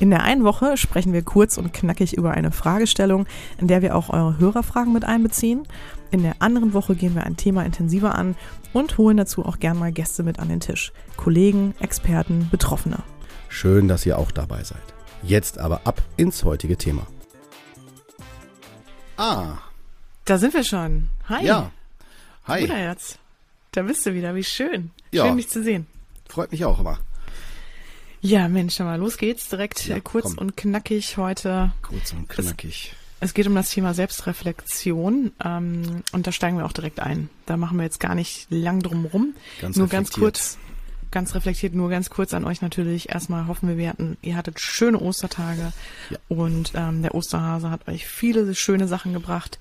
In der einen Woche sprechen wir kurz und knackig über eine Fragestellung, in der wir auch eure Hörerfragen mit einbeziehen. In der anderen Woche gehen wir ein Thema intensiver an und holen dazu auch gern mal Gäste mit an den Tisch. Kollegen, Experten, Betroffene. Schön, dass ihr auch dabei seid. Jetzt aber ab ins heutige Thema. Ah. Da sind wir schon. Hi. Ja. Hi. Bruderherz. Da bist du wieder. Wie schön. Ja. Schön, dich zu sehen. Freut mich auch immer. Ja, Mensch, mal los geht's. Direkt ja, kurz komm. und knackig heute. Kurz und knackig. Es, es geht um das Thema Selbstreflexion ähm, und da steigen wir auch direkt ein. Da machen wir jetzt gar nicht lang drum rum. Ganz Nur ganz kurz ganz reflektiert, nur ganz kurz an euch natürlich. Erstmal hoffen wir, wir hatten, ihr hattet schöne Ostertage ja. und ähm, der Osterhase hat euch viele schöne Sachen gebracht.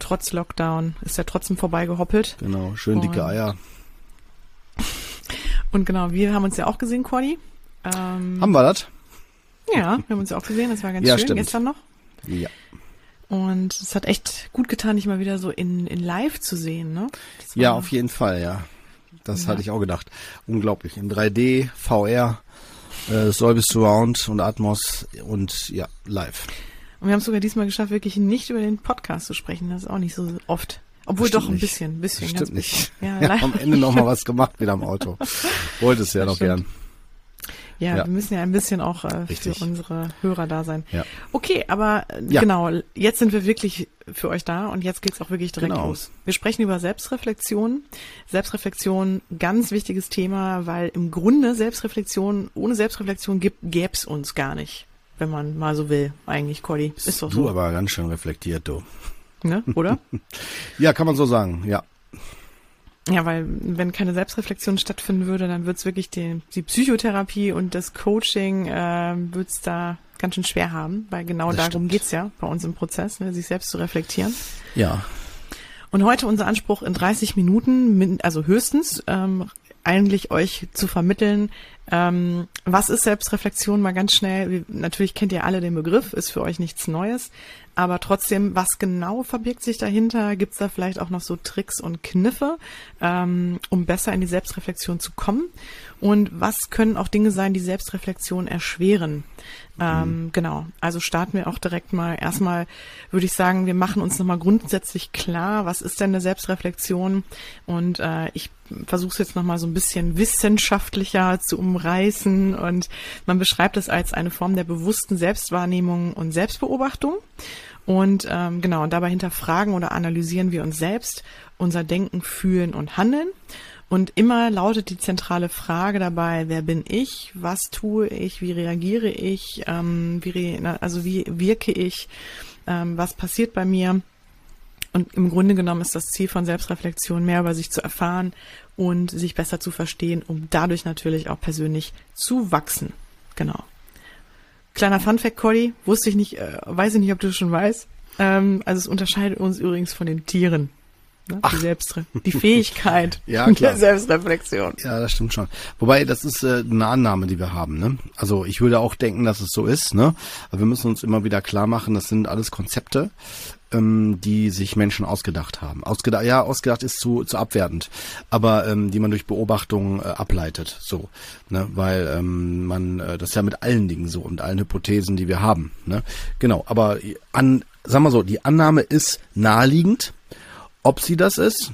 Trotz Lockdown ist er trotzdem vorbeigehoppelt. Genau, schön dicke Eier. Und genau, wir haben uns ja auch gesehen, Cordy. Ähm, haben wir das? Ja, wir haben uns ja auch gesehen, das war ganz ja, schön, stimmt. gestern noch. Ja. Und es hat echt gut getan, dich mal wieder so in, in live zu sehen, ne? Ja, auf jeden Fall, ja. Das ja. hatte ich auch gedacht. Unglaublich. In 3D, VR, äh, Surround und Atmos und ja, live. Und wir haben es sogar diesmal geschafft, wirklich nicht über den Podcast zu sprechen. Das ist auch nicht so oft. Obwohl doch ein bisschen, ein bisschen. Stimmt nicht. Ja, ja, am Ende noch mal was gemacht wieder am Auto. Wollte es ja noch stimmt. gern. Ja, ja, wir müssen ja ein bisschen auch äh, für unsere Hörer da sein. Ja. Okay, aber äh, ja. genau, jetzt sind wir wirklich für euch da und jetzt geht's auch wirklich direkt genau. los. Wir sprechen über Selbstreflexion. Selbstreflexion, ganz wichtiges Thema, weil im Grunde Selbstreflexion, ohne Selbstreflexion gibt, gäb's uns gar nicht, wenn man mal so will, eigentlich, Cordy. Ist doch so. Du aber ganz schön reflektiert, du. Ne, oder? ja, kann man so sagen, ja. Ja, weil wenn keine Selbstreflexion stattfinden würde, dann wird's wirklich die, die Psychotherapie und das Coaching äh, wird's da ganz schön schwer haben, weil genau das darum stimmt. geht's ja bei uns im Prozess, ne, sich selbst zu reflektieren. Ja. Und heute unser Anspruch in 30 Minuten, also höchstens, ähm, eigentlich euch zu vermitteln, ähm, was ist Selbstreflexion mal ganz schnell. Natürlich kennt ihr alle den Begriff, ist für euch nichts Neues. Aber trotzdem, was genau verbirgt sich dahinter? Gibt es da vielleicht auch noch so Tricks und Kniffe, ähm, um besser in die Selbstreflexion zu kommen? Und was können auch Dinge sein, die Selbstreflexion erschweren? Ähm, mhm. Genau, also starten wir auch direkt mal. Erstmal würde ich sagen, wir machen uns nochmal grundsätzlich klar, was ist denn eine Selbstreflexion? Und äh, ich versuche es jetzt nochmal so ein bisschen wissenschaftlicher zu umreißen. Und man beschreibt es als eine Form der bewussten Selbstwahrnehmung und Selbstbeobachtung. Und ähm, genau, und dabei hinterfragen oder analysieren wir uns selbst, unser Denken, Fühlen und Handeln. Und immer lautet die zentrale Frage dabei, wer bin ich, was tue ich, wie reagiere ich, ähm, wie re also wie wirke ich, ähm, was passiert bei mir. Und im Grunde genommen ist das Ziel von Selbstreflexion, mehr über sich zu erfahren und sich besser zu verstehen, um dadurch natürlich auch persönlich zu wachsen. Genau. Kleiner Funfact, Cody, wusste ich nicht, äh, weiß ich nicht, ob du schon weißt. Ähm, also es unterscheidet uns übrigens von den Tieren. Ne? Die, Selbstre die Fähigkeit ja, klar. der Selbstreflexion. Ja, das stimmt schon. Wobei, das ist äh, eine Annahme, die wir haben. Ne? Also ich würde auch denken, dass es so ist. Ne? Aber wir müssen uns immer wieder klar machen, das sind alles Konzepte, ähm, die sich Menschen ausgedacht haben. Ausgedacht, ja, ausgedacht ist zu, zu abwertend, aber ähm, die man durch Beobachtung äh, ableitet. So, ne? Weil ähm, man, äh, das ist ja mit allen Dingen so und allen Hypothesen, die wir haben. Ne? Genau, aber an, sagen wir so, die Annahme ist naheliegend ob sie das ist,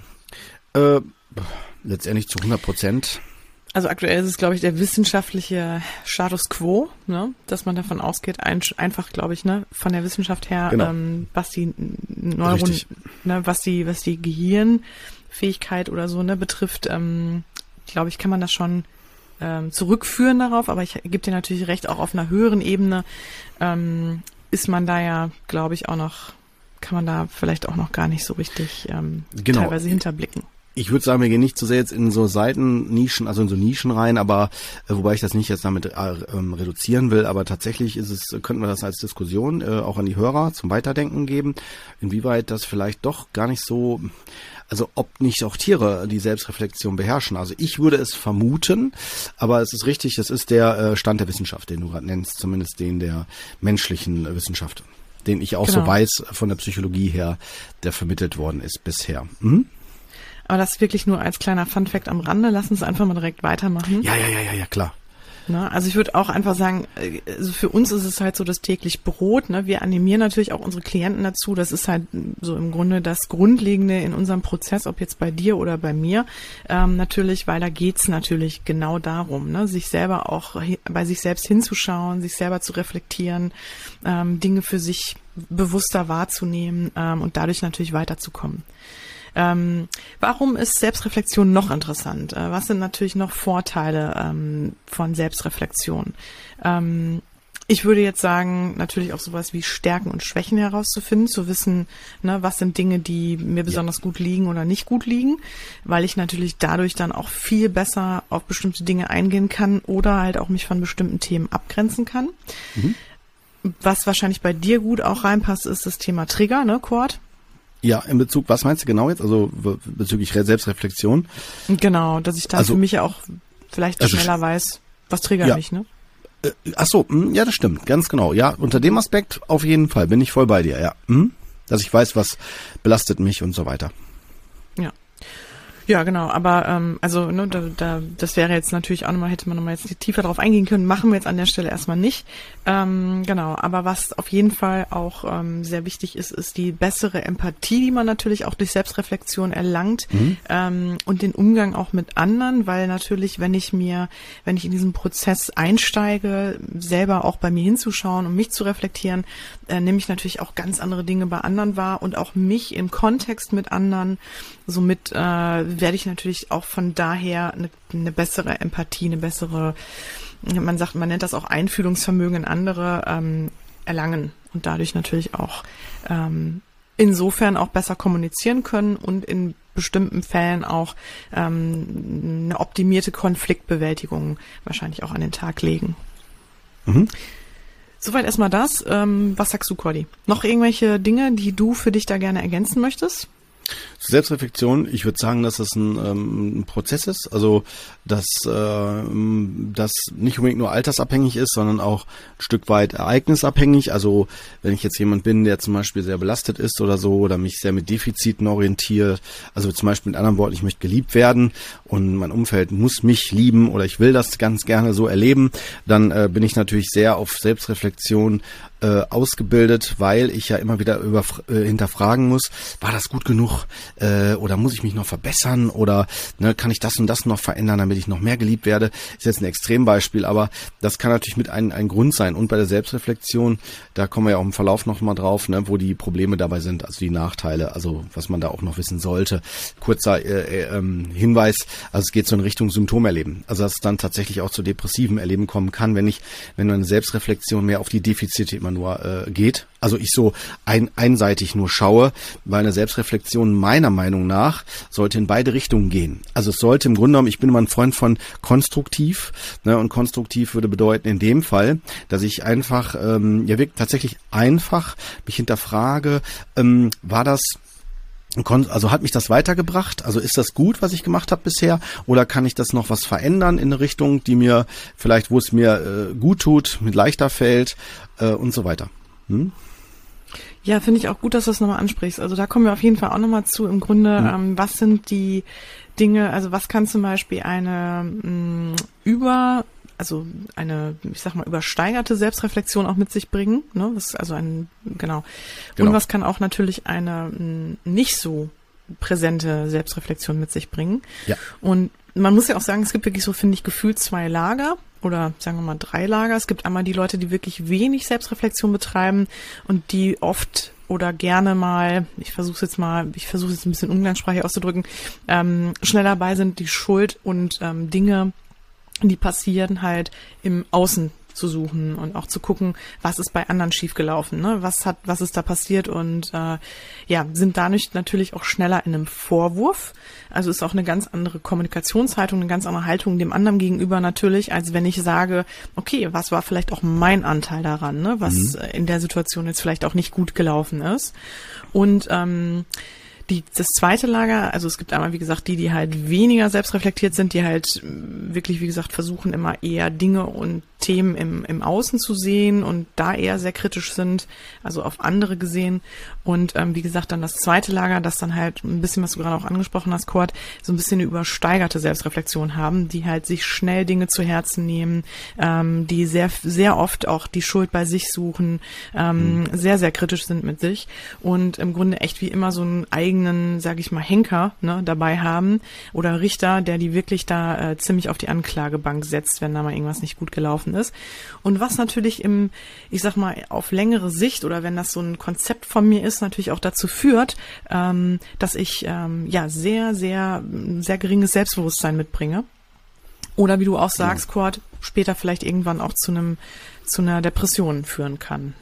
äh, letztendlich zu 100 Prozent. Also aktuell ist es, glaube ich, der wissenschaftliche Status quo, ne? dass man davon ausgeht, ein, einfach, glaube ich, ne, von der Wissenschaft her, genau. ähm, was die Neuronen, ne, was die, was die Gehirnfähigkeit oder so ne, betrifft, ähm, glaube ich, kann man das schon ähm, zurückführen darauf, aber ich gebe dir natürlich recht, auch auf einer höheren Ebene ähm, ist man da ja, glaube ich, auch noch kann man da vielleicht auch noch gar nicht so richtig ähm, genau. teilweise hinterblicken. Ich würde sagen, wir gehen nicht zu sehr jetzt in so Seitennischen, also in so Nischen rein, aber äh, wobei ich das nicht jetzt damit äh, ähm, reduzieren will, aber tatsächlich ist es, könnten wir das als Diskussion äh, auch an die Hörer zum Weiterdenken geben, inwieweit das vielleicht doch gar nicht so, also ob nicht auch Tiere die Selbstreflexion beherrschen. Also ich würde es vermuten, aber es ist richtig, das ist der äh, Stand der Wissenschaft, den du gerade nennst, zumindest den der menschlichen äh, Wissenschaft, den ich auch genau. so weiß von der Psychologie her, der vermittelt worden ist bisher. Mhm. Aber das wirklich nur als kleiner Funfact am Rande. Lass uns einfach mal direkt weitermachen. Ja, ja, ja, ja, ja, klar. Ne? Also ich würde auch einfach sagen, äh, also für uns ist es halt so das täglich Brot. Ne? Wir animieren natürlich auch unsere Klienten dazu. Das ist halt so im Grunde das Grundlegende in unserem Prozess, ob jetzt bei dir oder bei mir. Ähm, natürlich, weil da geht's natürlich genau darum, ne? sich selber auch bei sich selbst hinzuschauen, sich selber zu reflektieren, ähm, Dinge für sich bewusster wahrzunehmen ähm, und dadurch natürlich weiterzukommen. Ähm, warum ist Selbstreflexion noch interessant? Äh, was sind natürlich noch Vorteile ähm, von Selbstreflexion? Ähm, ich würde jetzt sagen, natürlich auch sowas wie Stärken und Schwächen herauszufinden, zu wissen, ne, was sind Dinge, die mir besonders ja. gut liegen oder nicht gut liegen, weil ich natürlich dadurch dann auch viel besser auf bestimmte Dinge eingehen kann oder halt auch mich von bestimmten Themen abgrenzen kann. Mhm. Was wahrscheinlich bei dir gut auch reinpasst, ist das Thema Trigger, ne, Cord? Ja, in Bezug, was meinst du genau jetzt? Also bezüglich Selbstreflexion? Genau, dass ich dann also, für mich ja auch vielleicht also schneller weiß, was triggert ja. mich, ne? Äh, ach so, hm, ja, das stimmt, ganz genau. Ja, unter dem Aspekt auf jeden Fall bin ich voll bei dir, ja. Hm? Dass ich weiß, was belastet mich und so weiter. Ja. Ja, genau, aber ähm, also ne, da, da, das wäre jetzt natürlich auch nochmal, hätte man nochmal jetzt tiefer darauf eingehen können, machen wir jetzt an der Stelle erstmal nicht. Ähm, genau, aber was auf jeden Fall auch ähm, sehr wichtig ist, ist die bessere Empathie, die man natürlich auch durch Selbstreflexion erlangt mhm. ähm, und den Umgang auch mit anderen, weil natürlich, wenn ich mir, wenn ich in diesen Prozess einsteige, selber auch bei mir hinzuschauen und mich zu reflektieren, äh, nehme ich natürlich auch ganz andere Dinge bei anderen wahr und auch mich im Kontext mit anderen. Somit äh, werde ich natürlich auch von daher eine, eine bessere Empathie, eine bessere, man sagt, man nennt das auch Einfühlungsvermögen in andere ähm, erlangen und dadurch natürlich auch ähm, insofern auch besser kommunizieren können und in bestimmten Fällen auch ähm, eine optimierte Konfliktbewältigung wahrscheinlich auch an den Tag legen. Mhm. Soweit erstmal das. Ähm, was sagst du, Cordy? Noch irgendwelche Dinge, die du für dich da gerne ergänzen möchtest? Selbstreflexion, ich würde sagen, dass das ein, ähm, ein Prozess ist, also dass äh, das nicht unbedingt nur altersabhängig ist, sondern auch ein Stück weit ereignisabhängig. Also wenn ich jetzt jemand bin, der zum Beispiel sehr belastet ist oder so oder mich sehr mit Defiziten orientiert, also zum Beispiel mit anderen Worten, ich möchte geliebt werden und mein Umfeld muss mich lieben oder ich will das ganz gerne so erleben, dann äh, bin ich natürlich sehr auf Selbstreflexion äh, ausgebildet, weil ich ja immer wieder über, äh, hinterfragen muss, war das gut genug äh, oder muss ich mich noch verbessern oder ne, kann ich das und das noch verändern, damit ich noch mehr geliebt werde? Ist jetzt ein Extrembeispiel, aber das kann natürlich mit ein, ein Grund sein. Und bei der Selbstreflexion, da kommen wir ja auch im Verlauf noch mal drauf, ne, wo die Probleme dabei sind, also die Nachteile, also was man da auch noch wissen sollte. Kurzer äh, äh, ähm, Hinweis, also es geht so in Richtung Symptomerleben. Also dass es dann tatsächlich auch zu depressiven Erleben kommen kann, wenn ich, wenn eine Selbstreflexion mehr auf die Defizite immer nur äh, geht. Also ich so ein, einseitig nur schaue, weil eine Selbstreflexion meiner Meinung nach sollte in beide Richtungen gehen. Also es sollte im Grunde genommen, ich bin immer ein Freund von konstruktiv, ne, und konstruktiv würde bedeuten in dem Fall, dass ich einfach, ähm, ja wirklich tatsächlich einfach mich hinterfrage, ähm, war das also hat mich das weitergebracht? Also ist das gut, was ich gemacht habe bisher? Oder kann ich das noch was verändern in eine Richtung, die mir vielleicht, wo es mir äh, gut tut, mit leichter fällt äh, und so weiter? Hm? Ja, finde ich auch gut, dass du das nochmal ansprichst. Also da kommen wir auf jeden Fall auch nochmal zu. Im Grunde, hm. ähm, was sind die Dinge, also was kann zum Beispiel eine mh, mm, über also eine, ich sag mal, übersteigerte Selbstreflexion auch mit sich bringen. Ne? Was, also ein, genau. genau. Und was kann auch natürlich eine nicht so präsente Selbstreflexion mit sich bringen. Ja. Und man muss ja auch sagen, es gibt wirklich so, finde ich, gefühlt zwei Lager oder sagen wir mal drei Lager. Es gibt einmal die Leute, die wirklich wenig Selbstreflexion betreiben und die oft oder gerne mal, ich versuche jetzt mal, ich versuche jetzt ein bisschen umgangssprachlich auszudrücken, ähm, schnell dabei sind, die Schuld und ähm, Dinge die passieren halt im Außen zu suchen und auch zu gucken, was ist bei anderen schiefgelaufen, ne? Was hat, was ist da passiert und äh, ja, sind dadurch natürlich auch schneller in einem Vorwurf. Also ist auch eine ganz andere Kommunikationshaltung, eine ganz andere Haltung dem anderen gegenüber natürlich, als wenn ich sage, okay, was war vielleicht auch mein Anteil daran, ne? Was mhm. in der Situation jetzt vielleicht auch nicht gut gelaufen ist. Und ähm, die, das zweite Lager, also es gibt einmal, wie gesagt, die, die halt weniger selbstreflektiert sind, die halt wirklich, wie gesagt, versuchen immer eher Dinge und Themen im, im Außen zu sehen und da eher sehr kritisch sind, also auf andere gesehen. Und ähm, wie gesagt, dann das zweite Lager, das dann halt ein bisschen, was du gerade auch angesprochen hast, Kurt, so ein bisschen eine übersteigerte Selbstreflexion haben, die halt sich schnell Dinge zu Herzen nehmen, ähm, die sehr, sehr oft auch die Schuld bei sich suchen, ähm, mhm. sehr, sehr kritisch sind mit sich und im Grunde echt wie immer so einen eigenen, sag ich mal, Henker ne, dabei haben oder Richter, der die wirklich da äh, ziemlich auf die Anklagebank setzt, wenn da mal irgendwas nicht gut gelaufen gelaufen ist. Und was natürlich im, ich sag mal, auf längere Sicht oder wenn das so ein Konzept von mir ist, natürlich auch dazu führt, ähm, dass ich ähm, ja sehr, sehr, sehr geringes Selbstbewusstsein mitbringe. Oder wie du auch sagst, ja. Kurt, später vielleicht irgendwann auch zu einem, zu einer Depression führen kann.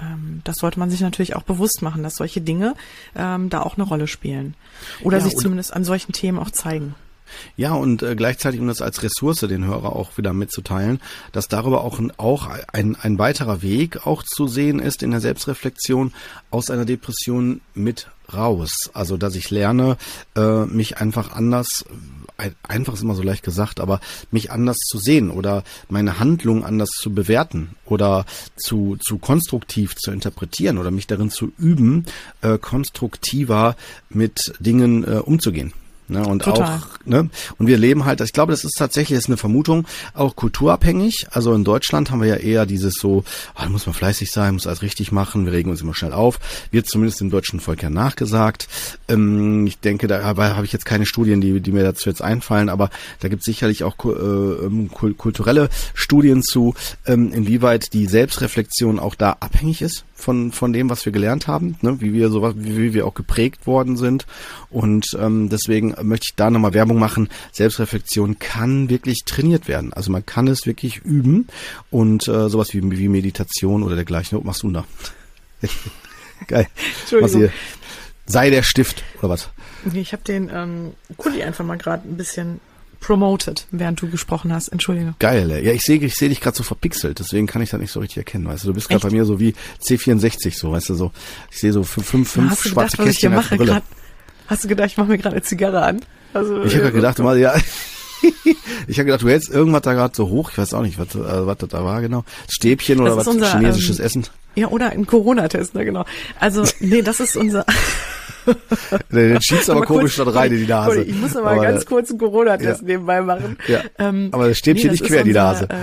Ähm, das sollte man sich natürlich auch bewusst machen, dass solche Dinge ähm, da auch eine Rolle spielen. Oder ja, sich zumindest an solchen Themen auch zeigen. Ja, und äh, gleichzeitig, um das als Ressource den Hörer auch wieder mitzuteilen, dass darüber auch, auch ein, ein weiterer Weg auch zu sehen ist in der Selbstreflexion aus einer Depression mit raus. Also, dass ich lerne, äh, mich einfach anders einfach ist immer so leicht gesagt, aber mich anders zu sehen oder meine Handlung anders zu bewerten oder zu, zu konstruktiv zu interpretieren oder mich darin zu üben, äh, konstruktiver mit Dingen äh, umzugehen. Ne, und Total. auch, ne, und wir leben halt, ich glaube, das ist tatsächlich, das ist eine Vermutung, auch kulturabhängig. Also in Deutschland haben wir ja eher dieses so, oh, da muss man fleißig sein, muss alles richtig machen, wir regen uns immer schnell auf. Wird zumindest dem deutschen Volk ja nachgesagt. Ähm, ich denke, da habe ich jetzt keine Studien, die, die mir dazu jetzt einfallen, aber da gibt es sicherlich auch äh, ähm, kulturelle Studien zu, ähm, inwieweit die Selbstreflexion auch da abhängig ist von, von dem, was wir gelernt haben, ne? wie wir sowas, wie, wie wir auch geprägt worden sind. Und ähm, deswegen möchte ich da nochmal Werbung machen. Selbstreflexion kann wirklich trainiert werden. Also man kann es wirklich üben und äh, sowas wie, wie Meditation oder dergleichen. Was machst du da? Geil. Entschuldigung. Sei der Stift oder was? Ich habe den ähm, Kuli einfach mal gerade ein bisschen promoted, während du gesprochen hast. Entschuldige. Geil, ey. Ja, ich sehe ich seh dich gerade so verpixelt, deswegen kann ich das nicht so richtig erkennen. Weißt du, du bist gerade bei mir so wie C64 so, weißt du, so. Ich sehe so fünf, fünf, fünf schwarze gedacht, Kästchen als Brille. Grad, hast du gedacht, ich mache mir gerade eine Zigarre an? Also, ich habe äh, gedacht, mal, ja. ich habe gedacht, du hältst irgendwas da gerade so hoch. Ich weiß auch nicht, was, äh, was das da war genau. Stäbchen oder was unser, chinesisches ähm, Essen. Ja, oder ein Corona-Test, ne, genau. Also, nee, das ist unser. Den schiebst aber, aber komisch kurz, da rein in die Nase. Ich muss aber, aber ganz kurz einen Corona-Test ja. nebenbei machen. Ja. Ähm, aber das Stäbchen nee, nicht quer in die Nase. Äh,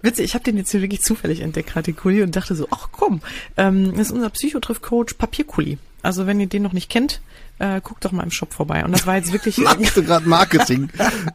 Witzig, ich habe den jetzt hier wirklich zufällig entdeckt, gerade den Kuli, und dachte so, ach komm, ähm, das ist unser Psychotriff-Coach Papierkuli. Also wenn ihr den noch nicht kennt, äh, guckt doch mal im Shop vorbei. Und das war jetzt wirklich... Machst du gerade Marketing?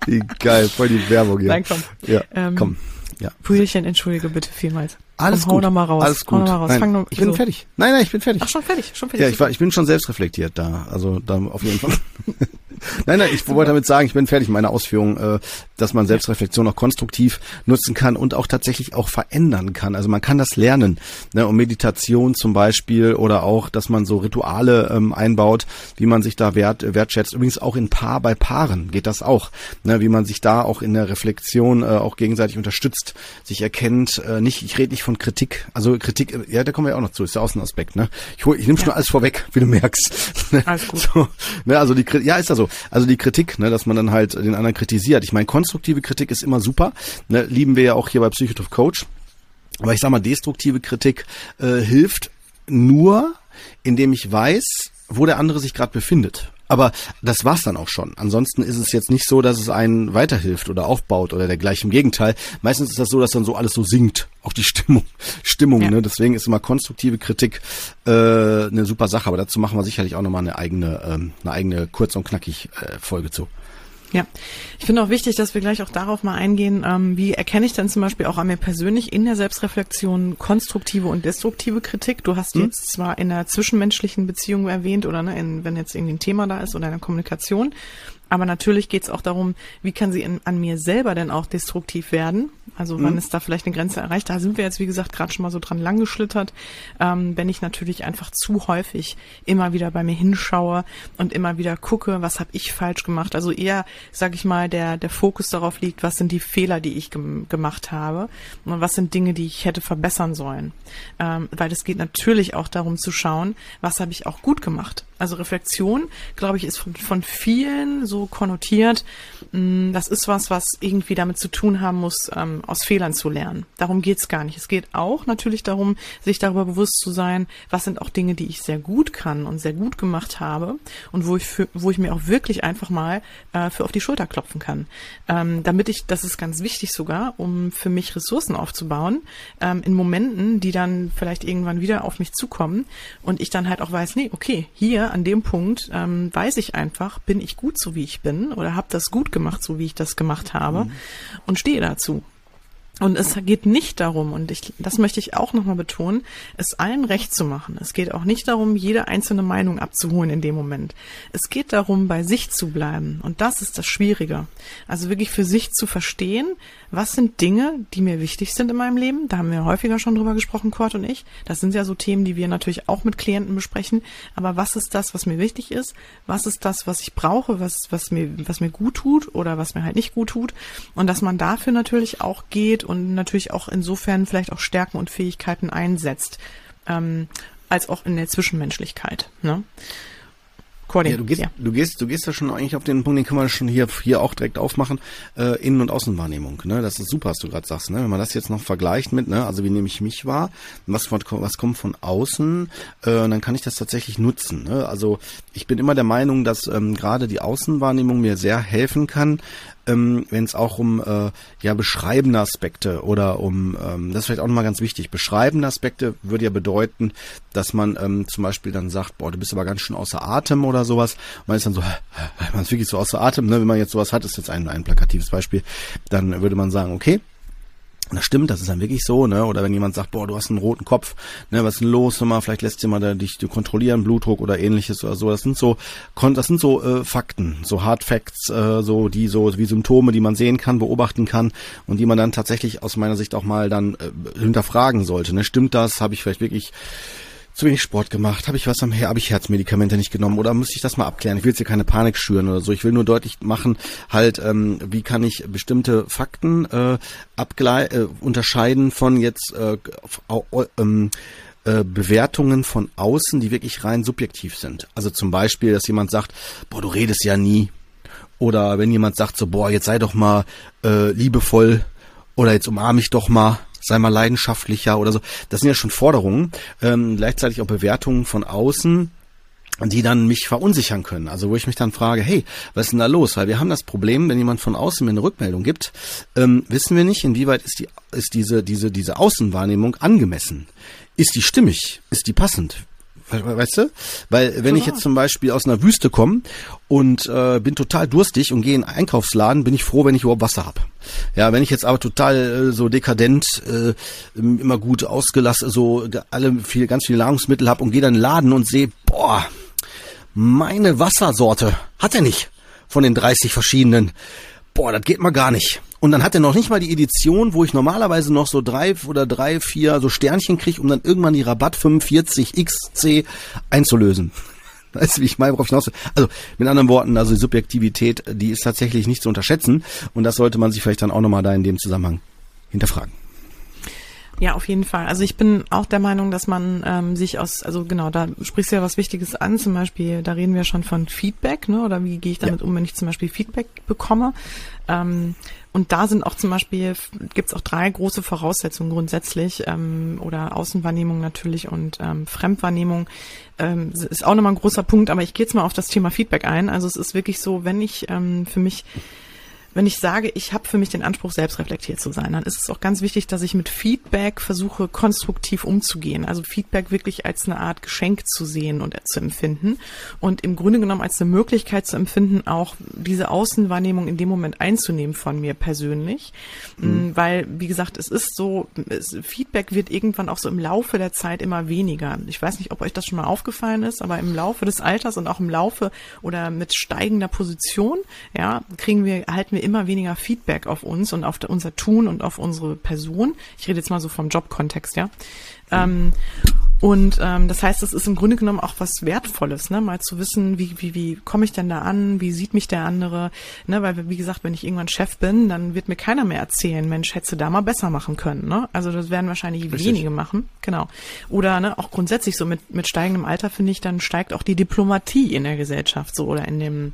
Wie geil, voll die Werbung hier. Nein, komm. Ja, ähm, komm. Ja. Brüderchen, entschuldige bitte vielmals. Alles gut. Hau mal raus. Alles gut. Hau raus. Nein, nur, ich bin so. fertig. Nein, nein, ich bin fertig. Ach, schon fertig, schon fertig. Ja, ich war, ich bin schon selbst reflektiert da. Also da auf jeden Fall. nein, nein, ich wollte damit sagen, ich bin fertig mit meiner Ausführung, äh, dass man Selbstreflexion auch konstruktiv nutzen kann und auch tatsächlich auch verändern kann. Also man kann das lernen. Ne, um Meditation zum Beispiel oder auch, dass man so Rituale ähm, einbaut, wie man sich da wert, wertschätzt. Übrigens auch in Paar bei Paaren geht das auch. Ne, wie man sich da auch in der Reflexion äh, auch gegenseitig unterstützt, sich erkennt. Äh, nicht, ich rede nicht von Kritik. Also Kritik, ja, da kommen wir ja auch noch zu, ist der Außenaspekt, ne? Ich, hol, ich nehme schon ja. alles vorweg, wie du merkst. Alles gut. So, ne, also die ja, ist da so. Also die Kritik, ne, dass man dann halt den anderen kritisiert. Ich meine, konstruktive Kritik ist immer super. Ne, lieben wir ja auch hier bei Psychotrof Coach. Aber ich sag mal, destruktive Kritik äh, hilft nur, indem ich weiß, wo der andere sich gerade befindet. Aber das war's dann auch schon. Ansonsten ist es jetzt nicht so, dass es einen weiterhilft oder aufbaut oder dergleichen. Im Gegenteil. Meistens ist das so, dass dann so alles so sinkt. Auch die Stimmung. Stimmung, ja. ne? Deswegen ist immer konstruktive Kritik äh, eine super Sache. Aber dazu machen wir sicherlich auch nochmal eine eigene, ähm, eine eigene kurz und knackig äh, Folge zu. Ja, ich finde auch wichtig, dass wir gleich auch darauf mal eingehen, ähm, wie erkenne ich denn zum Beispiel auch an mir persönlich in der Selbstreflexion konstruktive und destruktive Kritik. Du hast hm. jetzt zwar in der zwischenmenschlichen Beziehung erwähnt oder ne, in, wenn jetzt irgendwie ein Thema da ist oder in der Kommunikation, Aber natürlich geht es auch darum, wie kann sie in, an mir selber denn auch destruktiv werden? Also mhm. wann ist da vielleicht eine Grenze erreicht? Da sind wir jetzt, wie gesagt, gerade schon mal so dran langgeschlittert. Ähm, wenn ich natürlich einfach zu häufig immer wieder bei mir hinschaue und immer wieder gucke, was habe ich falsch gemacht. Also eher, sage ich mal, der, der Fokus darauf liegt, was sind die Fehler, die ich gem gemacht habe und was sind Dinge, die ich hätte verbessern sollen. Ähm, weil es geht natürlich auch darum zu schauen, was habe ich auch gut gemacht. Also Reflexion, glaube ich, ist von, von vielen so konnotiert. Mm, das ist was, was irgendwie damit zu tun haben muss, ähm, aus Fehlern zu lernen. Darum geht's gar nicht. Es geht auch natürlich darum, sich darüber bewusst zu sein, was sind auch Dinge, die ich sehr gut kann und sehr gut gemacht habe und wo ich, für, wo ich mir auch wirklich einfach mal äh, für auf die Schulter klopfen kann. Ähm, damit ich, das ist ganz wichtig sogar, um für mich Ressourcen aufzubauen, ähm, in Momenten, die dann vielleicht irgendwann wieder auf mich zukommen und ich dann halt auch weiß, nee, okay, hier an dem Punkt weiß ich einfach, bin ich gut so wie ich bin oder habe das gut gemacht, so wie ich das gemacht habe mhm. und stehe dazu. Und es geht nicht darum, und ich, das möchte ich auch nochmal betonen, es allen recht zu machen. Es geht auch nicht darum, jede einzelne Meinung abzuholen in dem Moment. Es geht darum, bei sich zu bleiben. Und das ist das Schwierige. Also wirklich für sich zu verstehen, was sind Dinge, die mir wichtig sind in meinem Leben. Da haben wir häufiger schon drüber gesprochen, Kurt und ich. Das sind ja so Themen, die wir natürlich auch mit Klienten besprechen. Aber was ist das, was mir wichtig ist? Was ist das, was ich brauche, was, was mir, was mir gut tut oder was mir halt nicht gut tut? Und dass man dafür natürlich auch geht und natürlich auch insofern vielleicht auch Stärken und Fähigkeiten einsetzt, ähm, als auch in der Zwischenmenschlichkeit. Ne? Ja, du gehst, ja. du gehst, du gehst da schon eigentlich auf den Punkt, den können wir schon hier, hier auch direkt aufmachen, äh, Innen- und Außenwahrnehmung. Ne? Das ist super, was du gerade sagst. Ne? Wenn man das jetzt noch vergleicht mit, ne, also wie nehme ich mich wahr, was, was kommt von außen, äh, dann kann ich das tatsächlich nutzen. Ne? Also ich bin immer der Meinung, dass ähm, gerade die Außenwahrnehmung mir sehr helfen kann, ähm, wenn es auch um äh, ja beschreibende Aspekte oder um ähm, das ist vielleicht auch nochmal ganz wichtig. Beschreibende Aspekte würde ja bedeuten, dass man ähm, zum Beispiel dann sagt, boah, du bist aber ganz schön außer Atem oder sowas. man ist dann so, man ist wirklich so außer Atem, ne? wenn man jetzt sowas hat, ist jetzt ein, ein plakatives Beispiel, dann würde man sagen, okay, und das stimmt, das ist dann wirklich so, ne? Oder wenn jemand sagt, boah, du hast einen roten Kopf, ne, was ist denn los? Mal, vielleicht lässt jemand dich kontrollieren, Blutdruck oder ähnliches oder so. Das sind so, das sind so äh, Fakten, so Hard Facts, äh, so die so wie Symptome, die man sehen kann, beobachten kann und die man dann tatsächlich aus meiner Sicht auch mal dann äh, hinterfragen sollte. Ne? Stimmt das? Habe ich vielleicht wirklich zu wenig Sport gemacht? Habe ich was am Her habe ich Herzmedikamente nicht genommen oder muss ich das mal abklären? Ich will jetzt hier keine Panik schüren oder so. Ich will nur deutlich machen, halt, ähm, wie kann ich bestimmte Fakten äh, äh, unterscheiden von jetzt äh, ähm, äh, Bewertungen von außen, die wirklich rein subjektiv sind. Also zum Beispiel, dass jemand sagt, boah, du redest ja nie. Oder wenn jemand sagt so, boah, jetzt sei doch mal äh, liebevoll oder jetzt umarme ich doch mal sei mal leidenschaftlicher oder so. Das sind ja schon Forderungen, ähm, gleichzeitig auch Bewertungen von außen, die dann mich verunsichern können. Also wo ich mich dann frage, hey, was ist denn da los? Weil wir haben das Problem, wenn jemand von außen mir eine Rückmeldung gibt, ähm, wissen wir nicht, inwieweit ist die ist diese diese diese Außenwahrnehmung angemessen? Ist die stimmig? Ist die passend? Weißt du? Weil wenn ich jetzt zum Beispiel aus einer Wüste komme und äh, bin total durstig und gehe in einen Einkaufsladen, bin ich froh, wenn ich überhaupt Wasser hab. Ja, wenn ich jetzt aber total äh, so dekadent, äh, immer gut ausgelassen, so alle viel, ganz viele Nahrungsmittel hab und gehe dann in den Laden und sehe, boah, meine Wassersorte hat er nicht von den 30 verschiedenen. Boah, das geht mal gar nicht. Und dann hat er noch nicht mal die Edition, wo ich normalerweise noch so drei oder drei, vier so Sternchen kriege, um dann irgendwann die Rabatt 45 XC einzulösen. Weißt du, wie ich meine, worauf ich hinaus will? Also, mit anderen Worten, also die Subjektivität, die ist tatsächlich nicht zu unterschätzen. Und das sollte man sich vielleicht dann auch nochmal da in dem Zusammenhang hinterfragen. Ja, auf jeden Fall. Also ich bin auch der Meinung, dass man ähm, sich aus, also genau, da sprichst du ja was Wichtiges an, zum Beispiel, da reden wir schon von Feedback, ne? Oder wie gehe ich damit ja. um, wenn ich zum Beispiel Feedback bekomme? Ähm, und da sind auch zum Beispiel, gibt es auch drei große Voraussetzungen grundsätzlich, ähm, oder Außenwahrnehmung natürlich und ähm, Fremdwahrnehmung ähm, ist auch nochmal ein großer Punkt, aber ich gehe jetzt mal auf das Thema Feedback ein. Also es ist wirklich so, wenn ich ähm, für mich wenn ich sage, ich habe für mich den Anspruch, selbst reflektiert zu sein, dann ist es auch ganz wichtig, dass ich mit Feedback versuche, konstruktiv umzugehen. Also Feedback wirklich als eine Art Geschenk zu sehen und zu empfinden und im Grunde genommen als eine Möglichkeit zu empfinden, auch diese Außenwahrnehmung in dem Moment einzunehmen von mir persönlich. Mhm. Mm, weil, wie gesagt, es ist so, es, Feedback wird irgendwann auch so im Laufe der Zeit immer weniger. Ich weiß nicht, ob euch das schon mal aufgefallen ist, aber im Laufe des Alters und auch im Laufe oder mit steigender Position, ja, kriegen wir, erhalten wir immer weniger Feedback auf uns und auf unser Tun und auf unsere Person. Ich rede jetzt mal so vom Jobkontext, ja. Ähm, und ähm, das heißt, es ist im Grunde genommen auch was Wertvolles, ne? mal zu wissen, wie, wie, wie komme ich denn da an, wie sieht mich der andere, ne? weil wie gesagt, wenn ich irgendwann Chef bin, dann wird mir keiner mehr erzählen, Mensch, hättest du da mal besser machen können. Ne? Also das werden wahrscheinlich Richtig. wenige machen, genau. Oder ne, auch grundsätzlich so mit, mit steigendem Alter, finde ich, dann steigt auch die Diplomatie in der Gesellschaft so oder in dem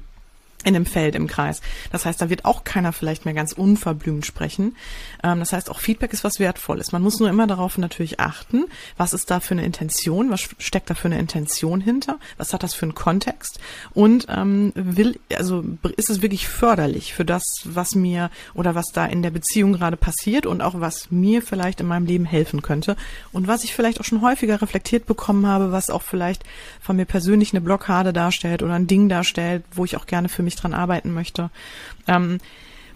in dem Feld im Kreis. Das heißt, da wird auch keiner vielleicht mehr ganz unverblümt sprechen. Ähm, das heißt, auch Feedback ist was Wertvolles. Man muss nur immer darauf natürlich achten, was ist da für eine Intention, was steckt da für eine Intention hinter, was hat das für einen Kontext und ähm, will, also ist es wirklich förderlich für das, was mir oder was da in der Beziehung gerade passiert und auch was mir vielleicht in meinem Leben helfen könnte und was ich vielleicht auch schon häufiger reflektiert bekommen habe, was auch vielleicht von mir persönlich eine Blockade darstellt oder ein Ding darstellt, wo ich auch gerne für mich mich dran arbeiten möchte. Ähm,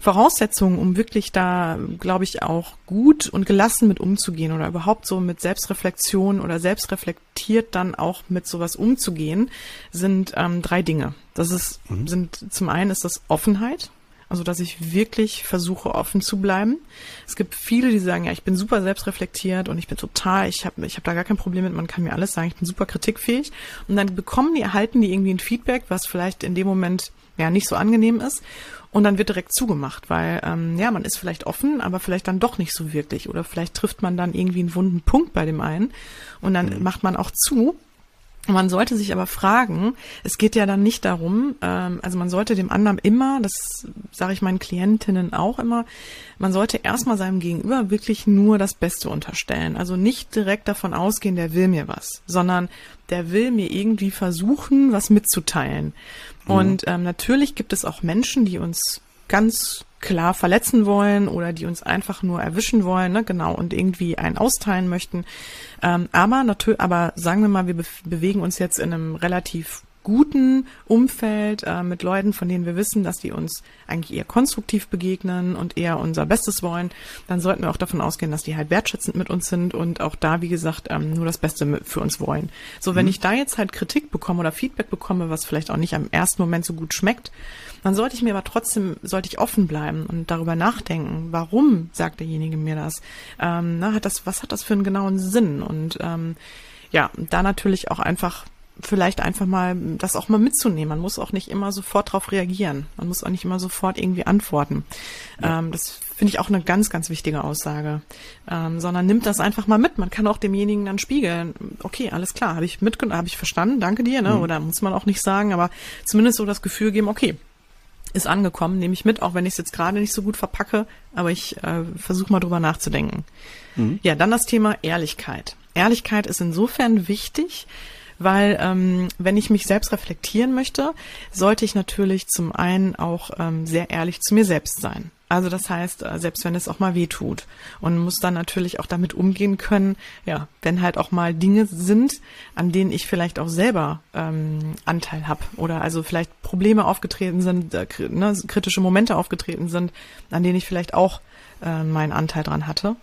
Voraussetzungen, um wirklich da, glaube ich, auch gut und gelassen mit umzugehen oder überhaupt so mit Selbstreflexion oder selbstreflektiert dann auch mit sowas umzugehen, sind ähm, drei Dinge. Das ist, mhm. sind zum einen ist das Offenheit. Also, dass ich wirklich versuche, offen zu bleiben. Es gibt viele, die sagen, ja, ich bin super selbstreflektiert und ich bin total, ich habe ich hab da gar kein Problem mit, man kann mir alles sagen, ich bin super kritikfähig. Und dann bekommen die, erhalten die irgendwie ein Feedback, was vielleicht in dem Moment ja nicht so angenehm ist. Und dann wird direkt zugemacht, weil ähm, ja, man ist vielleicht offen, aber vielleicht dann doch nicht so wirklich. Oder vielleicht trifft man dann irgendwie einen wunden Punkt bei dem einen und dann mhm. macht man auch zu. Man sollte sich aber fragen, es geht ja dann nicht darum, ähm, also man sollte dem anderen immer, das sage ich meinen Klientinnen auch immer, man sollte erstmal seinem Gegenüber wirklich nur das Beste unterstellen. Also nicht direkt davon ausgehen, der will mir was, sondern der will mir irgendwie versuchen, was mitzuteilen. Mhm. Und ähm, natürlich gibt es auch Menschen, die uns ganz klar verletzen wollen oder die uns einfach nur erwischen wollen, ne, genau, und irgendwie einen austeilen möchten. Ähm, aber natürlich, aber sagen wir mal, wir be bewegen uns jetzt in einem relativ guten Umfeld äh, mit Leuten, von denen wir wissen, dass die uns eigentlich eher konstruktiv begegnen und eher unser Bestes wollen, dann sollten wir auch davon ausgehen, dass die halt wertschätzend mit uns sind und auch da, wie gesagt, ähm, nur das Beste für uns wollen. So, wenn mhm. ich da jetzt halt Kritik bekomme oder Feedback bekomme, was vielleicht auch nicht am ersten Moment so gut schmeckt, dann sollte ich mir aber trotzdem, sollte ich offen bleiben und darüber nachdenken, warum sagt derjenige mir das? Ähm, na, hat das, was hat das für einen genauen Sinn? Und ähm, ja, da natürlich auch einfach vielleicht einfach mal das auch mal mitzunehmen. Man muss auch nicht immer sofort darauf reagieren. Man muss auch nicht immer sofort irgendwie antworten. Ja. Ähm, das finde ich auch eine ganz, ganz wichtige Aussage. Ähm, sondern nimmt das einfach mal mit. Man kann auch demjenigen dann spiegeln. Okay, alles klar, habe ich mitgenommen, habe ich verstanden, danke dir, ne? Mhm. Oder muss man auch nicht sagen, aber zumindest so das Gefühl geben, okay, ist angekommen, nehme ich mit, auch wenn ich es jetzt gerade nicht so gut verpacke, aber ich äh, versuche mal drüber nachzudenken. Mhm. Ja, dann das Thema Ehrlichkeit. Ehrlichkeit ist insofern wichtig, weil ähm, wenn ich mich selbst reflektieren möchte, sollte ich natürlich zum einen auch ähm, sehr ehrlich zu mir selbst sein. Also das heißt, äh, selbst wenn es auch mal weh tut und muss dann natürlich auch damit umgehen können, ja, wenn halt auch mal Dinge sind, an denen ich vielleicht auch selber ähm, Anteil habe oder also vielleicht Probleme aufgetreten sind, äh, ne, kritische Momente aufgetreten sind, an denen ich vielleicht auch äh, meinen Anteil dran hatte.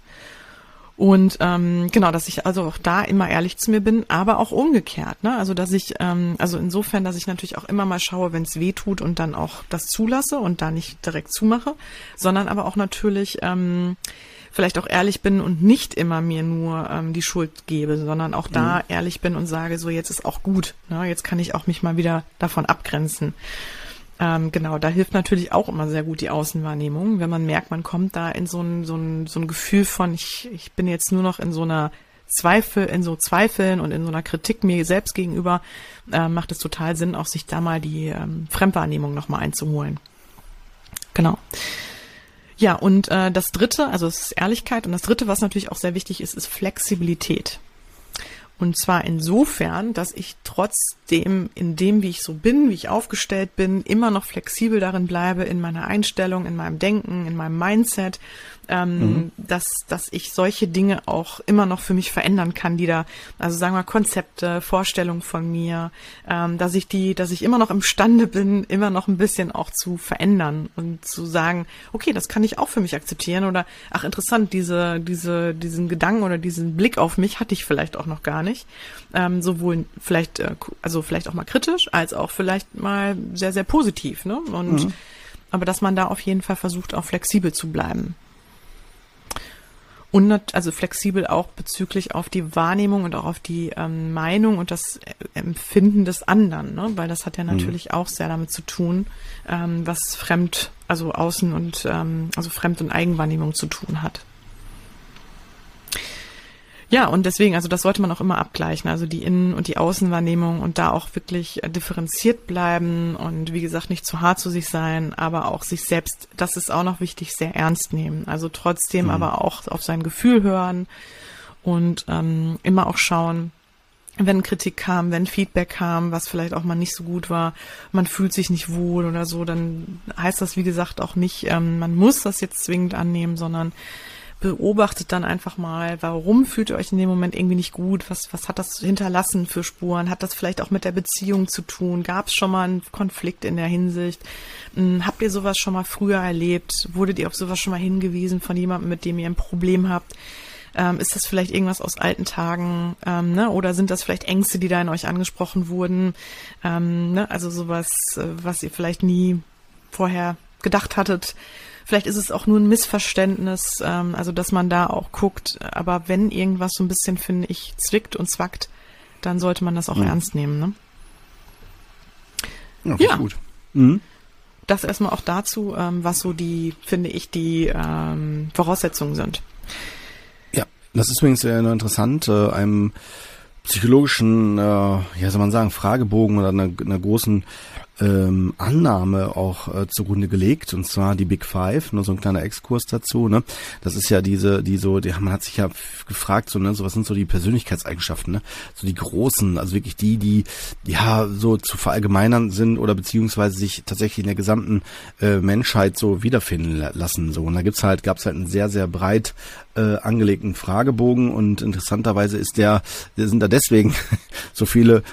Und ähm, genau, dass ich also auch da immer ehrlich zu mir bin, aber auch umgekehrt. Ne? Also dass ich, ähm, also insofern, dass ich natürlich auch immer mal schaue, wenn es weh tut und dann auch das zulasse und da nicht direkt zumache, sondern aber auch natürlich ähm, vielleicht auch ehrlich bin und nicht immer mir nur ähm, die Schuld gebe, sondern auch da mhm. ehrlich bin und sage, so jetzt ist auch gut. Ne? Jetzt kann ich auch mich mal wieder davon abgrenzen. Ähm, genau, da hilft natürlich auch immer sehr gut die Außenwahrnehmung, wenn man merkt, man kommt da in so ein, so ein, so ein Gefühl von, ich, ich bin jetzt nur noch in so einer Zweifel, in so Zweifeln und in so einer Kritik mir selbst gegenüber, äh, macht es total Sinn, auch sich da mal die ähm, Fremdwahrnehmung nochmal einzuholen. Genau. Ja, und äh, das dritte, also es ist Ehrlichkeit und das dritte, was natürlich auch sehr wichtig ist, ist Flexibilität. Und zwar insofern, dass ich trotzdem in dem, wie ich so bin, wie ich aufgestellt bin, immer noch flexibel darin bleibe in meiner Einstellung, in meinem Denken, in meinem Mindset ähm, mhm. dass, dass ich solche Dinge auch immer noch für mich verändern kann, die da, also sagen wir Konzepte, Vorstellungen von mir, ähm, dass ich die, dass ich immer noch imstande bin, immer noch ein bisschen auch zu verändern und zu sagen, okay, das kann ich auch für mich akzeptieren oder ach interessant, diese, diese, diesen Gedanken oder diesen Blick auf mich hatte ich vielleicht auch noch gar nicht. Ähm, sowohl vielleicht, äh, also vielleicht auch mal kritisch, als auch vielleicht mal sehr, sehr positiv, ne? Und mhm. aber dass man da auf jeden Fall versucht, auch flexibel zu bleiben. Und also flexibel auch bezüglich auf die Wahrnehmung und auch auf die ähm, Meinung und das Empfinden des anderen, ne? weil das hat ja mhm. natürlich mhm. auch sehr damit zu tun, ähm, was Fremd, also Außen und ähm, also Fremd- und Eigenwahrnehmung zu tun hat. Ja, und deswegen, also das sollte man auch immer abgleichen, also die Innen- und die Außenwahrnehmung und da auch wirklich äh, differenziert bleiben und wie gesagt nicht zu hart zu sich sein, aber auch sich selbst, das ist auch noch wichtig, sehr ernst nehmen. Also trotzdem mhm. aber auch auf sein Gefühl hören und ähm, immer auch schauen, wenn Kritik kam, wenn Feedback kam, was vielleicht auch mal nicht so gut war, man fühlt sich nicht wohl oder so, dann heißt das, wie gesagt, auch nicht, ähm, man muss das jetzt zwingend annehmen, sondern beobachtet dann einfach mal, warum fühlt ihr euch in dem Moment irgendwie nicht gut? Was, was hat das hinterlassen für Spuren? Hat das vielleicht auch mit der Beziehung zu tun? Gab es schon mal einen Konflikt in der Hinsicht? Hm, habt ihr sowas schon mal früher erlebt? Wurdet ihr auf sowas schon mal hingewiesen von jemandem, mit dem ihr ein Problem habt? Ähm, ist das vielleicht irgendwas aus alten Tagen? Ähm, ne? Oder sind das vielleicht Ängste, die da in euch angesprochen wurden? Ähm, ne? Also sowas, äh, was ihr vielleicht nie vorher gedacht hattet. Vielleicht ist es auch nur ein Missverständnis, ähm, also dass man da auch guckt. Aber wenn irgendwas so ein bisschen, finde ich, zwickt und zwackt, dann sollte man das auch mhm. ernst nehmen. Ne? Ja, ja. gut. Mhm. Das erstmal auch dazu, ähm, was so die, finde ich, die ähm, Voraussetzungen sind. Ja, das ist übrigens sehr interessant. Äh, einem psychologischen, äh, ja soll man sagen, Fragebogen oder einer, einer großen ähm, Annahme auch äh, zugrunde gelegt, und zwar die Big Five, nur so ein kleiner Exkurs dazu, ne? Das ist ja diese, die so, die, man hat sich ja gefragt, so, ne, so was sind so die Persönlichkeitseigenschaften, ne? So die großen, also wirklich die, die ja so zu verallgemeinern sind oder beziehungsweise sich tatsächlich in der gesamten äh, Menschheit so wiederfinden lassen. So. Und da gibt's halt, gab's halt einen sehr, sehr breit äh, angelegten Fragebogen und interessanterweise ist der, sind da deswegen so viele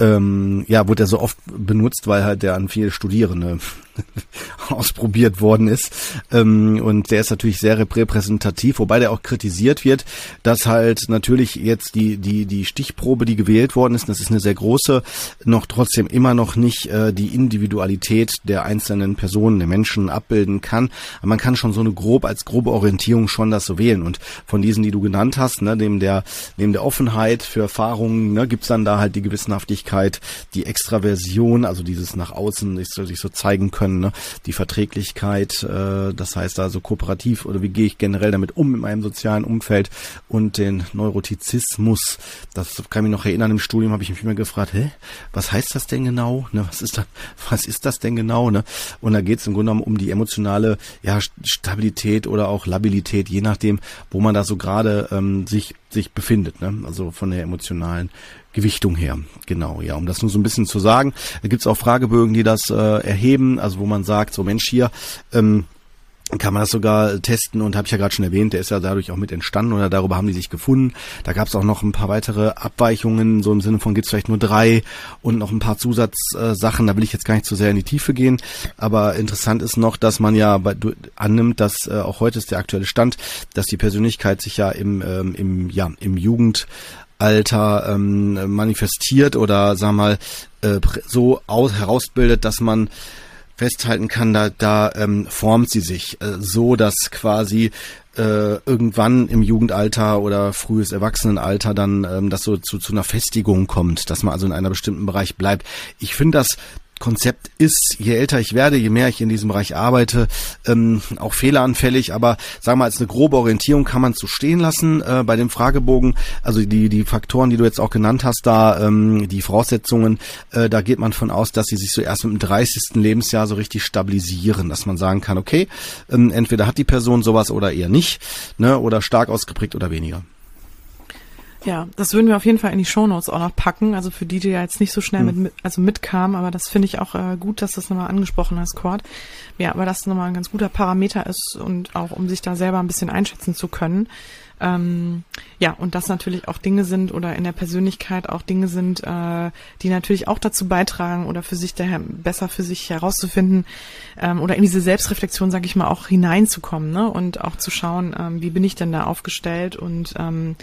ähm, ja, wurde er so oft benutzt, weil halt der an viele Studierende ausprobiert worden ist. Ähm, und der ist natürlich sehr repräsentativ, wobei der auch kritisiert wird, dass halt natürlich jetzt die, die, die Stichprobe, die gewählt worden ist, das ist eine sehr große, noch trotzdem immer noch nicht äh, die Individualität der einzelnen Personen, der Menschen abbilden kann. Aber man kann schon so eine grob, als grobe Orientierung schon das so wählen. Und von diesen, die du genannt hast, ne, neben der, neben der Offenheit für Erfahrungen, ne, gibt's dann da halt die Gewissenhaftigkeit, die Extraversion, also dieses nach außen sich so, sich so zeigen können, ne, die Verträglichkeit, äh, das heißt also kooperativ oder wie gehe ich generell damit um in meinem sozialen Umfeld und den Neurotizismus. Das kann mich noch erinnern, im Studium habe ich mich immer gefragt, hä, was heißt das denn genau? Ne, was ist da, was ist das denn genau? Ne? Und da geht es im Grunde genommen um die emotionale ja, Stabilität oder auch Labilität, je nachdem, wo man da so gerade ähm, sich sich befindet, ne? also von der emotionalen Gewichtung her. Genau, ja, um das nur so ein bisschen zu sagen. Da gibt's auch Fragebögen, die das äh, erheben, also wo man sagt, so Mensch hier, ähm, kann man das sogar testen und habe ich ja gerade schon erwähnt, der ist ja dadurch auch mit entstanden oder darüber haben die sich gefunden. Da gab es auch noch ein paar weitere Abweichungen, so im Sinne von gibt's vielleicht nur drei und noch ein paar Zusatzsachen, da will ich jetzt gar nicht zu sehr in die Tiefe gehen. Aber interessant ist noch, dass man ja bei, du, annimmt, dass äh, auch heute ist der aktuelle Stand, dass die Persönlichkeit sich ja im, ähm, im, ja, im Jugend Alter ähm, manifestiert oder sag mal äh, so aus, herausbildet, dass man festhalten kann, da, da ähm, formt sie sich äh, so, dass quasi äh, irgendwann im Jugendalter oder frühes Erwachsenenalter dann ähm, das so zu, zu einer Festigung kommt, dass man also in einer bestimmten Bereich bleibt. Ich finde das Konzept ist, je älter ich werde, je mehr ich in diesem Bereich arbeite, ähm, auch fehleranfällig, aber sagen wir mal, als eine grobe Orientierung kann man es so stehen lassen äh, bei dem Fragebogen. Also die, die Faktoren, die du jetzt auch genannt hast, da ähm, die Voraussetzungen, äh, da geht man von aus, dass sie sich so erst mit dem 30. Lebensjahr so richtig stabilisieren, dass man sagen kann, okay, ähm, entweder hat die Person sowas oder eher nicht, ne, oder stark ausgeprägt oder weniger. Ja, das würden wir auf jeden Fall in die Shownotes auch noch packen. Also für die, die ja jetzt nicht so schnell mhm. mit, also mitkamen, aber das finde ich auch äh, gut, dass du das nochmal angesprochen hast, Cord. Ja, aber das nochmal ein ganz guter Parameter ist und auch um sich da selber ein bisschen einschätzen zu können. Ähm, ja, und das natürlich auch Dinge sind oder in der Persönlichkeit auch Dinge sind, äh, die natürlich auch dazu beitragen oder für sich daher besser für sich herauszufinden ähm, oder in diese Selbstreflexion, sage ich mal, auch hineinzukommen ne? und auch zu schauen, ähm, wie bin ich denn da aufgestellt und ähm,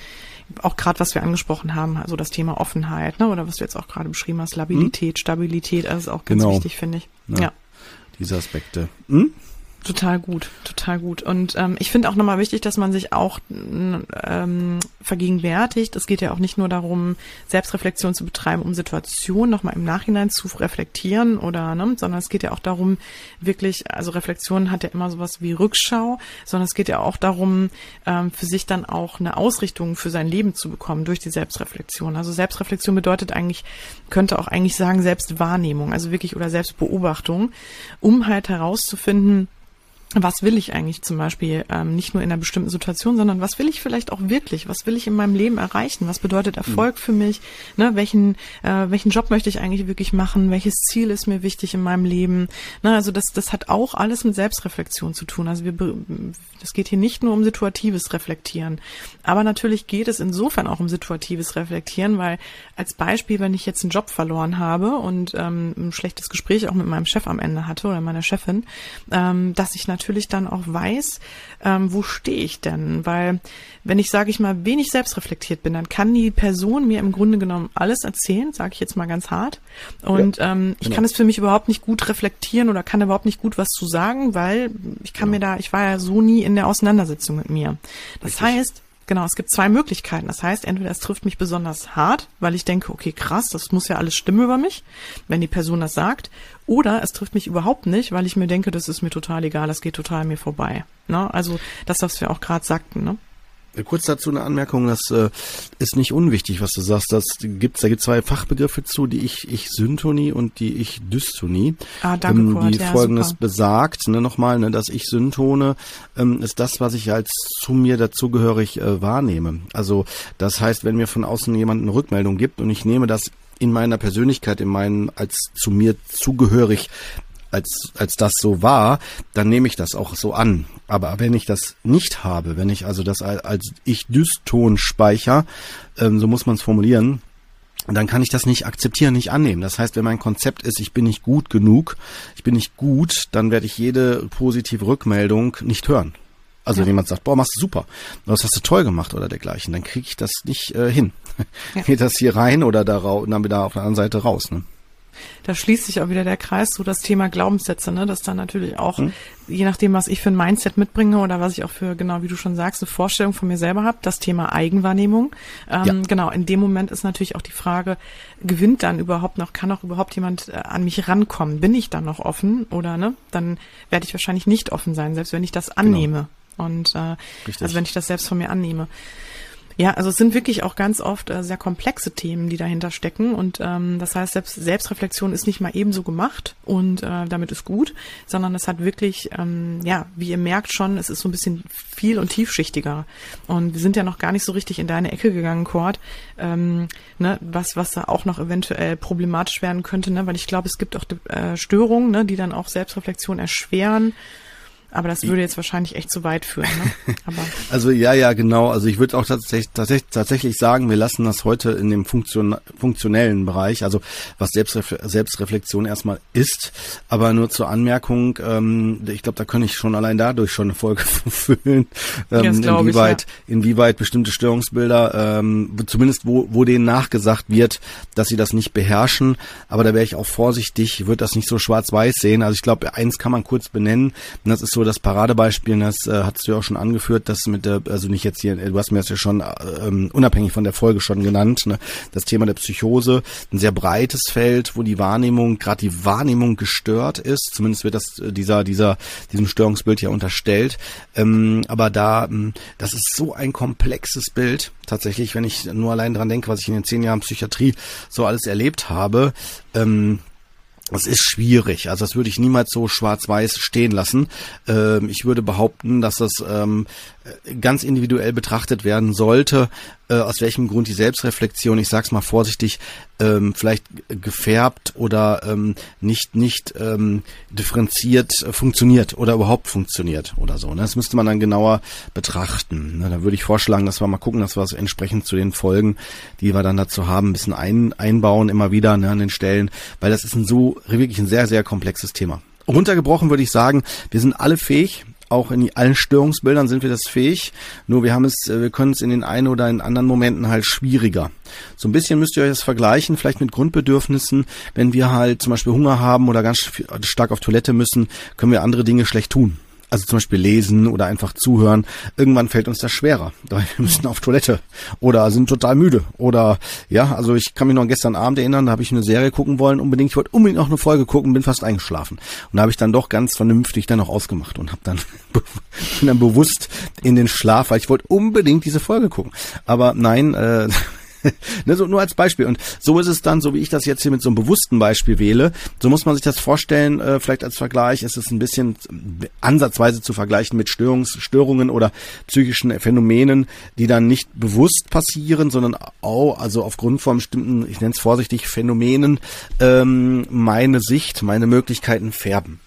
auch gerade was wir angesprochen haben, also das Thema Offenheit, ne, oder was du jetzt auch gerade beschrieben hast, Labilität, hm? Stabilität, das ist auch ganz genau. wichtig, finde ich. Ja. ja. Diese Aspekte. Hm? Total gut, total gut. Und ähm, ich finde auch nochmal wichtig, dass man sich auch ähm, vergegenwärtigt. Es geht ja auch nicht nur darum, Selbstreflexion zu betreiben, um Situationen nochmal im Nachhinein zu reflektieren oder, ne, sondern es geht ja auch darum, wirklich, also Reflexion hat ja immer sowas wie Rückschau, sondern es geht ja auch darum, ähm, für sich dann auch eine Ausrichtung für sein Leben zu bekommen durch die Selbstreflexion. Also Selbstreflexion bedeutet eigentlich, könnte auch eigentlich sagen Selbstwahrnehmung, also wirklich oder Selbstbeobachtung, um halt herauszufinden, was will ich eigentlich zum Beispiel ähm, nicht nur in einer bestimmten Situation, sondern was will ich vielleicht auch wirklich? Was will ich in meinem Leben erreichen? Was bedeutet Erfolg mhm. für mich? Ne, welchen äh, welchen Job möchte ich eigentlich wirklich machen? Welches Ziel ist mir wichtig in meinem Leben? Ne, also das das hat auch alles mit Selbstreflexion zu tun. Also wir es geht hier nicht nur um situatives Reflektieren, aber natürlich geht es insofern auch um situatives Reflektieren, weil als Beispiel, wenn ich jetzt einen Job verloren habe und ähm, ein schlechtes Gespräch auch mit meinem Chef am Ende hatte oder meiner Chefin, ähm, dass ich natürlich dann auch weiß, ähm, wo stehe ich denn? Weil wenn ich, sage ich mal, wenig selbstreflektiert bin, dann kann die Person mir im Grunde genommen alles erzählen, sage ich jetzt mal ganz hart. Und ja, ähm, ich genau. kann es für mich überhaupt nicht gut reflektieren oder kann überhaupt nicht gut was zu sagen, weil ich kann genau. mir da, ich war ja so nie in der Auseinandersetzung mit mir. Das Richtig. heißt, Genau, es gibt zwei Möglichkeiten. Das heißt, entweder es trifft mich besonders hart, weil ich denke, okay, krass, das muss ja alles stimmen über mich, wenn die Person das sagt. Oder es trifft mich überhaupt nicht, weil ich mir denke, das ist mir total egal, das geht total mir vorbei. Ne? Also das, was wir auch gerade sagten. Ne? Kurz dazu eine Anmerkung, das äh, ist nicht unwichtig, was du sagst. Das gibt's, da gibt zwei Fachbegriffe zu, die ich, ich Syntonie und die ich Dystonie. Ah, danke, ähm, Die ja, folgendes super. besagt, ne, nochmal, ne, dass ich Syntone ähm, ist das, was ich als zu mir dazugehörig äh, wahrnehme. Also das heißt, wenn mir von außen jemand eine Rückmeldung gibt und ich nehme das in meiner Persönlichkeit, in meinen als zu mir zugehörig als, als das so war, dann nehme ich das auch so an. Aber wenn ich das nicht habe, wenn ich also das als Ich-Dyston speicher, ähm, so muss man es formulieren, dann kann ich das nicht akzeptieren, nicht annehmen. Das heißt, wenn mein Konzept ist, ich bin nicht gut genug, ich bin nicht gut, dann werde ich jede positive Rückmeldung nicht hören. Also ja. wenn jemand sagt, boah, machst du super, das hast du toll gemacht oder dergleichen, dann kriege ich das nicht äh, hin. Ja. Geht das hier rein oder da dann wieder auf der anderen Seite raus. Ne? Da schließt sich auch wieder der Kreis, so das Thema Glaubenssätze, ne, dass dann natürlich auch, mhm. je nachdem, was ich für ein Mindset mitbringe oder was ich auch für, genau wie du schon sagst, eine Vorstellung von mir selber habe, das Thema Eigenwahrnehmung. Ähm, ja. Genau, in dem Moment ist natürlich auch die Frage, gewinnt dann überhaupt noch, kann auch überhaupt jemand äh, an mich rankommen? Bin ich dann noch offen oder ne? Dann werde ich wahrscheinlich nicht offen sein, selbst wenn ich das genau. annehme. Genau. Und äh, also wenn ich das selbst von mir annehme. Ja, also es sind wirklich auch ganz oft äh, sehr komplexe Themen, die dahinter stecken. Und ähm, das heißt, selbst Selbstreflexion ist nicht mal ebenso gemacht und äh, damit ist gut, sondern es hat wirklich, ähm, ja, wie ihr merkt schon, es ist so ein bisschen viel und tiefschichtiger. Und wir sind ja noch gar nicht so richtig in deine Ecke gegangen, Cord, ähm, ne, was, was da auch noch eventuell problematisch werden könnte, ne? weil ich glaube, es gibt auch äh, Störungen, ne, die dann auch Selbstreflexion erschweren. Aber das würde jetzt wahrscheinlich echt zu weit führen. Ne? Aber also ja, ja, genau. Also ich würde auch tatsächlich, tatsächlich, tatsächlich sagen, wir lassen das heute in dem Funktion, funktionellen Bereich, also was Selbstref Selbstreflexion erstmal ist. Aber nur zur Anmerkung, ähm, ich glaube, da kann ich schon allein dadurch schon eine Folge füllen, ähm, inwieweit, ja. inwieweit bestimmte Störungsbilder, ähm, zumindest wo, wo denen nachgesagt wird, dass sie das nicht beherrschen. Aber da wäre ich auch vorsichtig, würde das nicht so schwarz-weiß sehen. Also ich glaube, eins kann man kurz benennen, und das ist so das Paradebeispiel, das äh, hast du ja auch schon angeführt, dass mit der, also nicht jetzt hier, du hast mir das ja schon ähm, unabhängig von der Folge schon genannt, ne, das Thema der Psychose, ein sehr breites Feld, wo die Wahrnehmung, gerade die Wahrnehmung gestört ist, zumindest wird das äh, dieser, dieser, diesem Störungsbild ja unterstellt. Ähm, aber da, ähm, das ist so ein komplexes Bild, tatsächlich, wenn ich nur allein dran denke, was ich in den zehn Jahren Psychiatrie so alles erlebt habe, ähm, Das ist schwierig. Also das würde ich niemals so schwarz-weiß stehen lassen. Ähm, ich würde behaupten, dass das ähm, ganz individuell betrachtet werden sollte, äh, aus welchem Grund die Selbstreflexion, ich sag's mal vorsichtig, ähm, vielleicht gefärbt oder ähm, nicht nicht ähm, differenziert äh, funktioniert oder überhaupt funktioniert oder so. Ne? Das müsste man dann genauer betrachten. Ne? Da würde ich vorschlagen, dass wir mal gucken, dass wir es entsprechend zu den Folgen, die wir dann dazu haben, ein bisschen ein, einbauen immer wieder ne, an den Stellen, weil das ist ein so wirklich ein sehr, sehr komplexes Thema. Runtergebrochen würde ich sagen, wir sind alle fähig, auch in allen Störungsbildern sind wir das fähig. Nur wir haben es, äh, wir können es in den einen oder in anderen Momenten halt schwieriger. So ein bisschen müsst ihr euch das vergleichen, vielleicht mit Grundbedürfnissen. Wenn wir halt zum Beispiel Hunger haben oder ganz stark auf Toilette müssen, können wir andere Dinge schlecht tun. Also zum Beispiel lesen oder einfach zuhören. Irgendwann fällt uns das schwerer. Wir müssen auf Toilette oder sind total müde. Oder ja, also ich kann mich noch an gestern Abend erinnern, da habe ich eine Serie gucken wollen, unbedingt. Ich wollte unbedingt noch eine Folge gucken, bin fast eingeschlafen. Und da habe ich dann doch ganz vernünftig dann noch ausgemacht und habe dann bin dann bewusst in den Schlaf, weil ich wollte unbedingt diese Folge gucken. Aber nein, äh, ne, so nur als Beispiel. Und so ist es dann, so wie ich das jetzt hier mit so einem bewussten Beispiel wähle, so muss man sich das vorstellen, äh, vielleicht als Vergleich, ist es ein bisschen ansatzweise zu vergleichen mit Störungs Störungen oder psychischen Phänomenen, die dann nicht bewusst passieren, sondern auch, also aufgrund von bestimmten, ich nenne es vorsichtig, Phänomenen, ähm, meine Sicht, meine Möglichkeiten färben.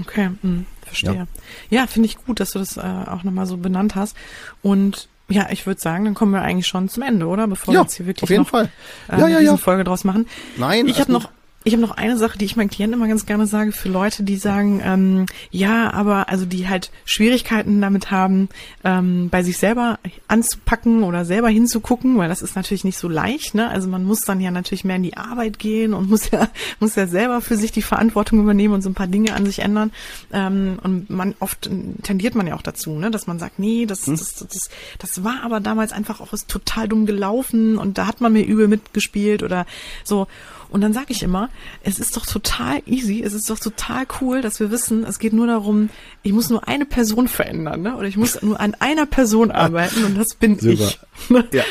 Okay, mh, hm, verstehe. Ja, ja finde ich gut, dass du das äh, auch nochmal so benannt hast. Und ja, ich würde sagen, dann kommen wir eigentlich schon zum Ende, oder? Bevor ja, wir jetzt hier wirklich auf jeden noch Fall. Äh, ja, ja. Folge draus machen. Nein, ich habe noch ich habe noch eine Sache, die ich meinen Klienten immer ganz gerne sage, für Leute, die sagen, ähm, ja, aber also die halt Schwierigkeiten damit haben, ähm, bei sich selber anzupacken oder selber hinzugucken, weil das ist natürlich nicht so leicht, ne? Also man muss dann ja natürlich mehr in die Arbeit gehen und muss ja, muss ja selber für sich die Verantwortung übernehmen und so ein paar Dinge an sich ändern. Ähm, und man oft tendiert man ja auch dazu, ne, dass man sagt, nee, das, hm. das, das, das war aber damals einfach auch total dumm gelaufen und da hat man mir übel mitgespielt oder so. Und dann sage ich immer, es ist doch total easy, es ist doch total cool, dass wir wissen, es geht nur darum, ich muss nur eine Person verändern, ne? Oder ich muss nur an einer Person arbeiten und das bin Super. ich. ja.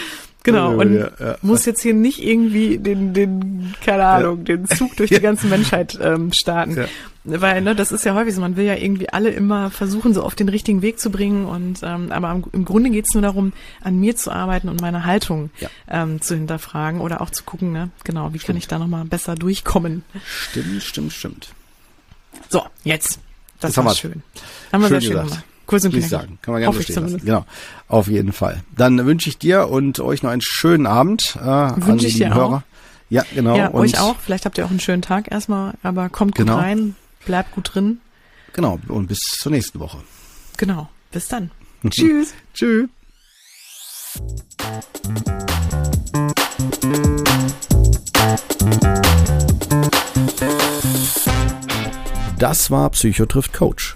Genau, und ja, ja. muss jetzt hier nicht irgendwie den, den, keine Ahnung, ja. den Zug durch die ganze Menschheit ähm, starten. Weil, ne, das ist ja häufig so, man will ja irgendwie alle immer versuchen, so auf den richtigen Weg zu bringen. Und ähm, aber im, im Grunde geht's nur darum, an mir zu arbeiten und meine Haltung ähm, zu hinterfragen oder auch zu gucken, ne, genau, wie stimmt. kann ich da nochmal besser durchkommen. Stimmt, stimmt, stimmt. So, jetzt. Das, das war schön. Haben wir schön sehr schön gemacht. Kurz und knackig. sagen. Kann man gerne so stehen lassen. Genau. Auf jeden Fall. Dann wünsche ich dir und euch noch einen schönen Abend. Äh, wünsche ich dir Hörer. Auch. Ja, genau. Ja, und euch auch. Vielleicht habt ihr auch einen schönen Tag erstmal, aber kommt gut genau. rein, bleibt gut drin. Genau. Und bis zur nächsten Woche. Genau. Bis dann. Tschüss. Tschüss. Das war Psychotrift Coach